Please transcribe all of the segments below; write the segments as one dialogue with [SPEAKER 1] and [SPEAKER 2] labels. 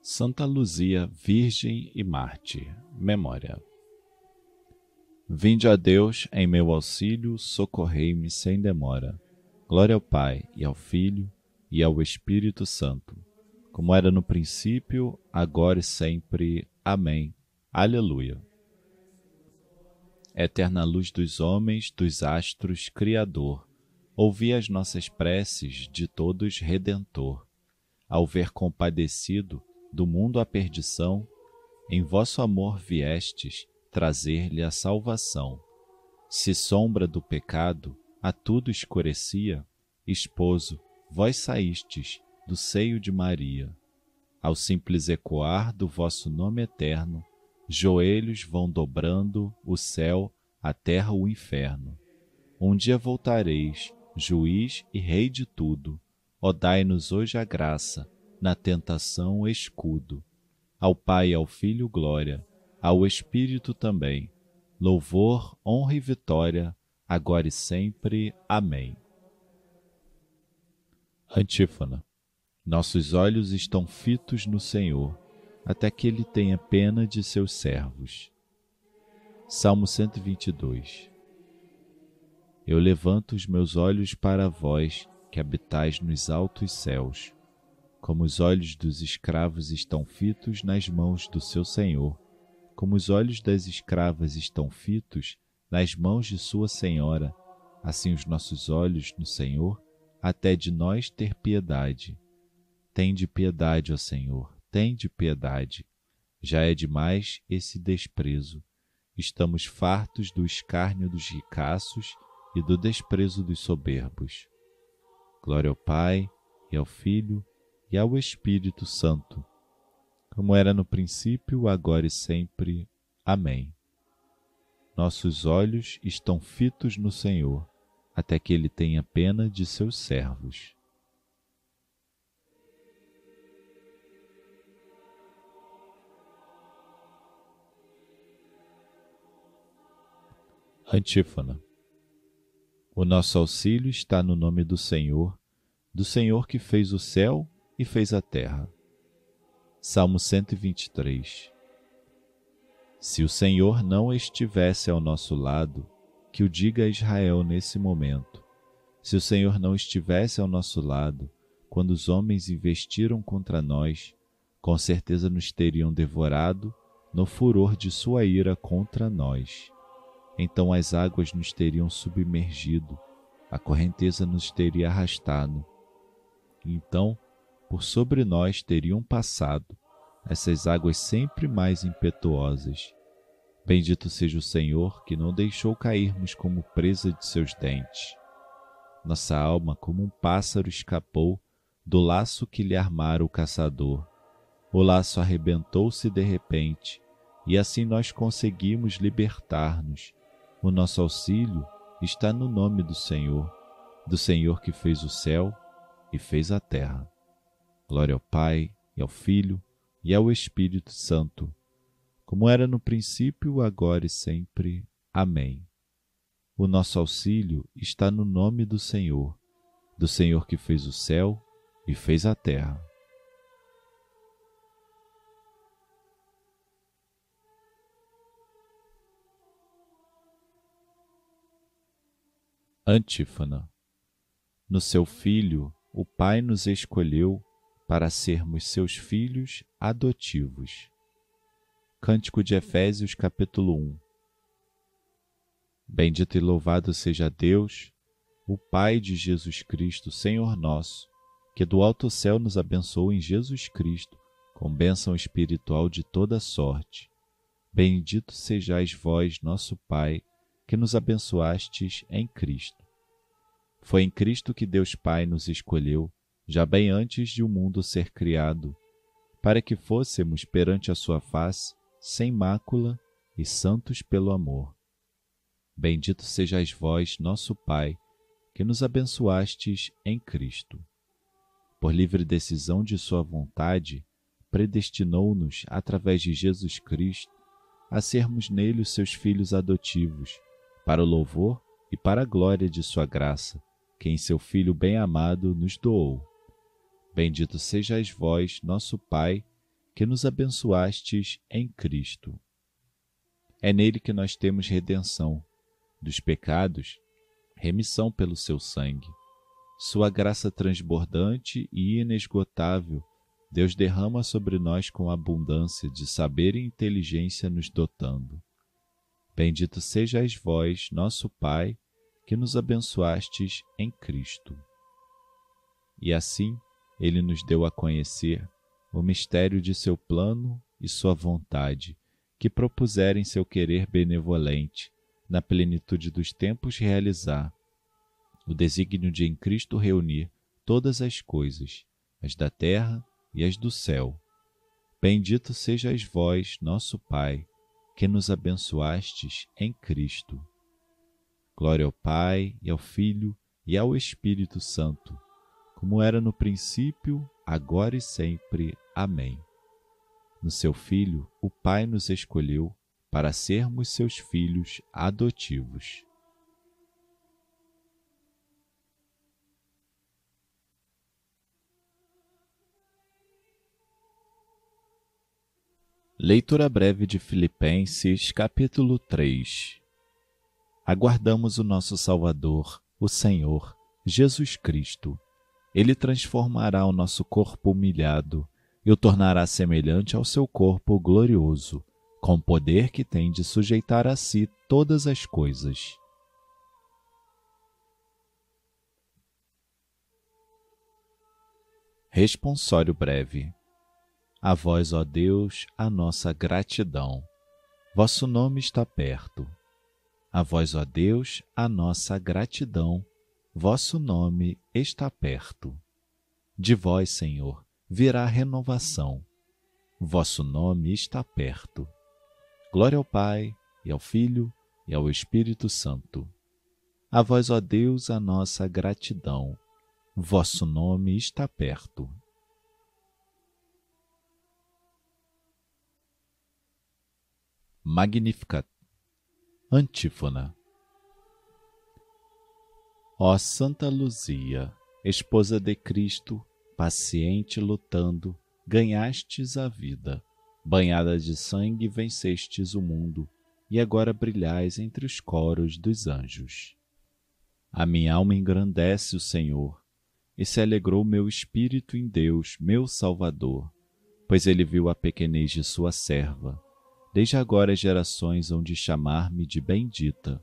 [SPEAKER 1] Santa Luzia, Virgem e Mártir. Memória. Vinde a Deus em meu auxílio, socorrei-me sem demora. Glória ao Pai, e ao Filho, e ao Espírito Santo, como era no princípio, agora e sempre. Amém. Aleluia. Eterna luz dos homens, dos astros, Criador, ouvi as nossas preces de todos Redentor. Ao ver compadecido do mundo a perdição, em vosso amor viestes trazer-lhe a salvação. Se sombra do pecado a tudo escurecia, esposo, vós saístes do seio de Maria. Ao simples ecoar do vosso nome eterno, joelhos vão dobrando o céu, a terra, o inferno. Um dia voltareis, juiz e rei de tudo, ó dai-nos hoje a graça, na tentação escudo. Ao Pai e ao Filho glória, ao Espírito também. Louvor, honra e vitória, agora e sempre. Amém. Antífona. Nossos olhos estão fitos no Senhor, até que Ele tenha pena de seus servos. Salmo 122 Eu levanto os meus olhos para vós, que habitais nos altos céus como os olhos dos escravos estão fitos nas mãos do seu senhor, como os olhos das escravas estão fitos nas mãos de sua senhora, assim os nossos olhos no Senhor, até de nós ter piedade. Tende piedade, ó Senhor, tende piedade. Já é demais esse desprezo. Estamos fartos do escárnio dos ricaços e do desprezo dos soberbos. Glória ao Pai, e ao Filho, e ao Espírito Santo, como era no princípio, agora e sempre. Amém. Nossos olhos estão fitos no Senhor, até que Ele tenha pena de seus servos. Antífona. O nosso auxílio está no nome do Senhor, do Senhor que fez o céu e fez a terra. Salmo 123 Se o Senhor não estivesse ao nosso lado, que o diga a Israel nesse momento. Se o Senhor não estivesse ao nosso lado, quando os homens investiram contra nós, com certeza nos teriam devorado no furor de sua ira contra nós. Então as águas nos teriam submergido, a correnteza nos teria arrastado. Então por sobre nós teriam passado essas águas sempre mais impetuosas. Bendito seja o Senhor que não deixou cairmos como presa de seus dentes. Nossa alma, como um pássaro, escapou do laço que lhe armara o caçador. O laço arrebentou-se de repente, e assim nós conseguimos libertar-nos. O nosso auxílio está no nome do Senhor, do Senhor que fez o céu e fez a terra. Glória ao Pai, e ao Filho, e ao Espírito Santo, como era no princípio, agora e sempre. Amém. O nosso auxílio está no nome do Senhor, do Senhor que fez o céu e fez a terra. Antífona. No seu Filho, o Pai nos escolheu para sermos seus filhos adotivos. Cântico de Efésios, capítulo 1 Bendito e louvado seja Deus, o Pai de Jesus Cristo, Senhor nosso, que do alto céu nos abençoou em Jesus Cristo, com bênção espiritual de toda sorte. Bendito sejais vós, nosso Pai, que nos abençoastes em Cristo. Foi em Cristo que Deus Pai nos escolheu já bem antes de o mundo ser criado, para que fôssemos perante a sua face sem mácula e santos pelo amor. Bendito sejais vós, nosso Pai, que nos abençoastes em Cristo. Por livre decisão de Sua vontade, predestinou-nos, através de Jesus Cristo, a sermos nele os seus filhos adotivos, para o louvor e para a glória de Sua graça, que em seu Filho bem-amado nos doou. Bendito sejais vós, nosso Pai, que nos abençoastes em Cristo. É nele que nós temos redenção dos pecados, remissão pelo seu sangue. Sua graça transbordante e inesgotável, Deus derrama sobre nós com abundância de saber e inteligência nos dotando. Bendito sejais vós, nosso Pai, que nos abençoastes em Cristo. E assim ele nos deu a conhecer o mistério de seu plano e sua vontade, que propuserem seu querer benevolente na plenitude dos tempos realizar, o desígnio de em Cristo reunir todas as coisas, as da terra e as do céu. Bendito sejais vós, nosso Pai, que nos abençoastes em Cristo. Glória ao Pai, e ao Filho, e ao Espírito Santo, como era no princípio, agora e sempre. Amém. No seu Filho, o Pai nos escolheu para sermos seus filhos adotivos. Leitura breve de Filipenses, capítulo 3. Aguardamos o nosso Salvador, o Senhor, Jesus Cristo. Ele transformará o nosso corpo humilhado e o tornará semelhante ao seu corpo glorioso com poder que tem de sujeitar a si todas as coisas. Responsório breve. A vós, ó Deus, a nossa gratidão. Vosso nome está perto. A vós, ó Deus, a nossa gratidão. Vosso nome está perto. De vós, Senhor, virá renovação. Vosso nome está perto. Glória ao Pai, e ao Filho, e ao Espírito Santo. A vós, ó Deus, a nossa gratidão. Vosso nome está perto. Magnificat. Antífona. Ó Santa Luzia, esposa de Cristo, paciente lutando, ganhastes a vida banhada de sangue vencestes o mundo, e agora brilhais entre os coros dos anjos. A minha alma engrandece o Senhor, e se alegrou meu espírito em Deus, meu Salvador, pois ele viu a pequenez de sua serva. Desde agora gerações hão de chamar-me de bendita.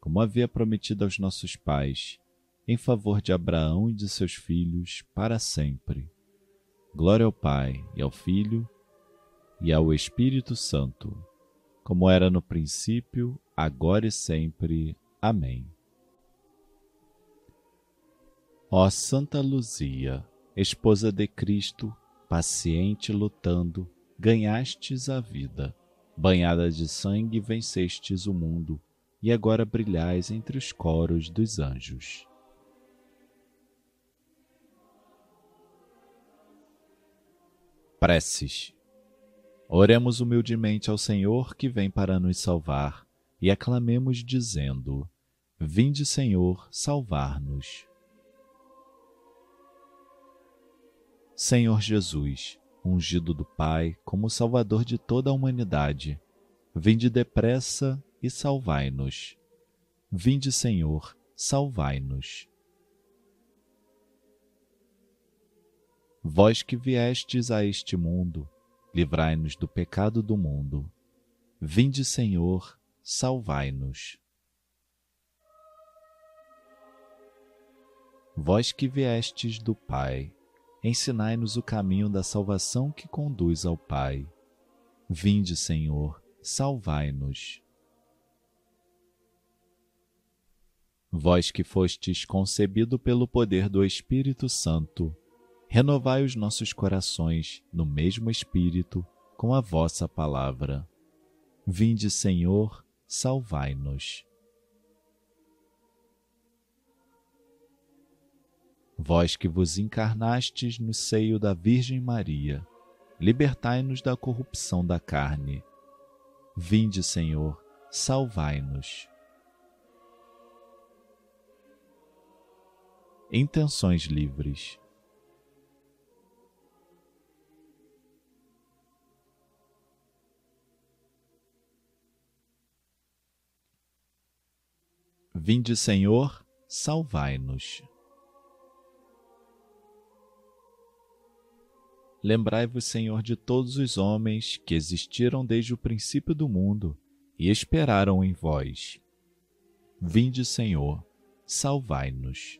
[SPEAKER 1] como havia prometido aos nossos pais, em favor de Abraão e de seus filhos para sempre. Glória ao Pai e ao Filho e ao Espírito Santo, como era no princípio, agora e sempre. Amém. Ó Santa Luzia, esposa de Cristo, paciente lutando, ganhastes a vida, banhada de sangue vencestes o mundo, e agora brilhais entre os coros dos anjos. Preces Oremos humildemente ao Senhor que vem para nos salvar e aclamemos dizendo: Vinde, Senhor, salvar-nos. Senhor Jesus, ungido do Pai como Salvador de toda a humanidade, vinde depressa e salvai-nos. Vinde, Senhor, salvai-nos. Vós que viestes a este mundo, livrai-nos do pecado do mundo. Vinde, Senhor, salvai-nos. Vós que viestes do Pai, ensinai-nos o caminho da salvação que conduz ao Pai. Vinde, Senhor, salvai-nos. Vós que fostes concebido pelo poder do Espírito Santo, renovai os nossos corações no mesmo Espírito com a vossa palavra. Vinde, Senhor, salvai-nos. Vós que vos encarnastes no seio da Virgem Maria, libertai-nos da corrupção da carne. Vinde, Senhor, salvai-nos. Intenções livres. Vinde, Senhor, salvai-nos. Lembrai-vos, Senhor, de todos os homens que existiram desde o princípio do mundo e esperaram em vós. Vinde, Senhor, salvai-nos.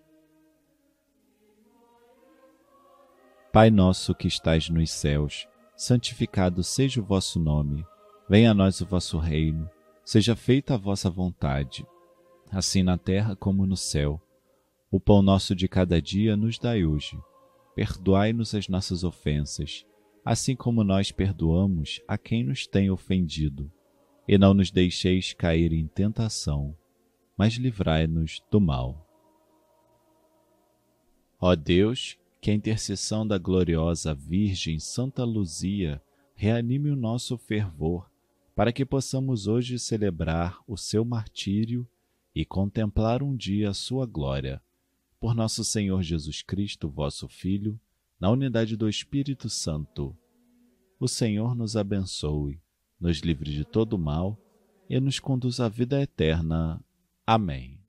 [SPEAKER 1] Pai nosso que estais nos céus, santificado seja o vosso nome. Venha a nós o vosso reino. Seja feita a vossa vontade, assim na terra como no céu. O pão nosso de cada dia nos dai hoje perdoai-nos as nossas ofensas, assim como nós perdoamos a quem nos tem ofendido. E não nos deixeis cair em tentação, mas livrai-nos do mal. Ó Deus, que a intercessão da gloriosa Virgem Santa Luzia reanime o nosso fervor, para que possamos hoje celebrar o seu martírio e contemplar um dia a sua glória por nosso Senhor Jesus Cristo, vosso Filho, na unidade do Espírito Santo. O Senhor nos abençoe, nos livre de todo mal e nos conduz à vida eterna. Amém.